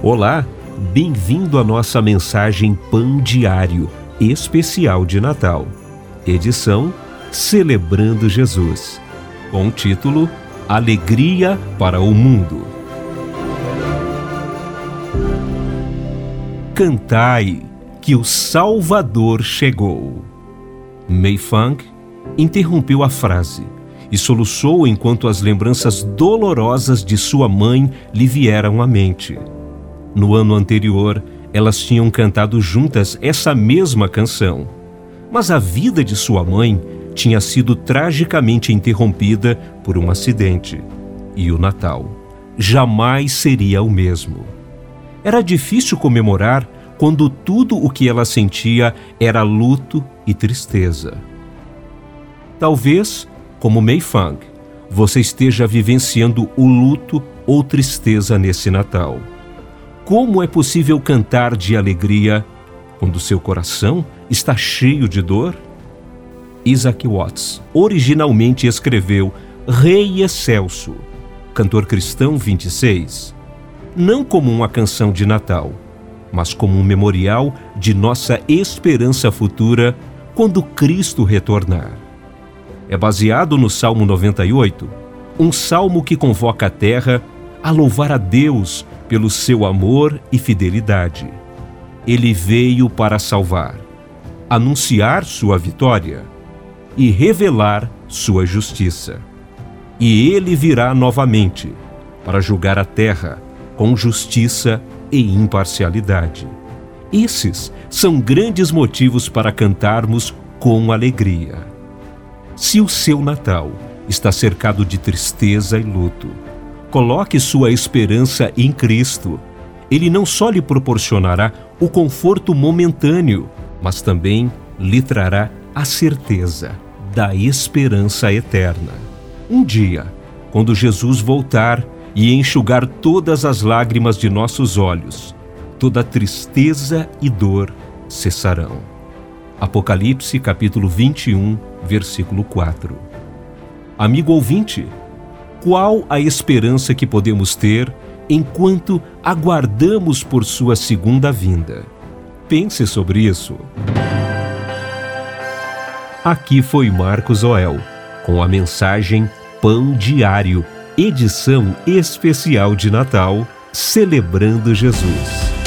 Olá, bem-vindo à nossa mensagem Pão Diário, especial de Natal. Edição Celebrando Jesus. Com o título Alegria para o Mundo. Cantai que o Salvador chegou. Mei Fang interrompeu a frase e soluçou enquanto as lembranças dolorosas de sua mãe lhe vieram à mente. No ano anterior, elas tinham cantado juntas essa mesma canção. Mas a vida de sua mãe tinha sido tragicamente interrompida por um acidente. E o Natal jamais seria o mesmo. Era difícil comemorar quando tudo o que ela sentia era luto e tristeza. Talvez, como Mei Fang, você esteja vivenciando o luto ou tristeza nesse Natal. Como é possível cantar de alegria quando seu coração está cheio de dor? Isaac Watts originalmente escreveu Rei Excelso, cantor cristão 26, não como uma canção de Natal, mas como um memorial de nossa esperança futura quando Cristo retornar. É baseado no Salmo 98, um salmo que convoca a terra a louvar a Deus pelo seu amor e fidelidade. Ele veio para salvar, anunciar sua vitória e revelar sua justiça. E ele virá novamente para julgar a terra com justiça e imparcialidade. Esses são grandes motivos para cantarmos com alegria. Se o seu Natal está cercado de tristeza e luto, Coloque sua esperança em Cristo. Ele não só lhe proporcionará o conforto momentâneo, mas também lhe trará a certeza da esperança eterna. Um dia, quando Jesus voltar e enxugar todas as lágrimas de nossos olhos, toda tristeza e dor cessarão. Apocalipse capítulo 21, versículo 4. Amigo ouvinte, qual a esperança que podemos ter enquanto aguardamos por sua segunda vinda? Pense sobre isso. Aqui foi Marcos Oel, com a mensagem Pão Diário, edição especial de Natal, celebrando Jesus.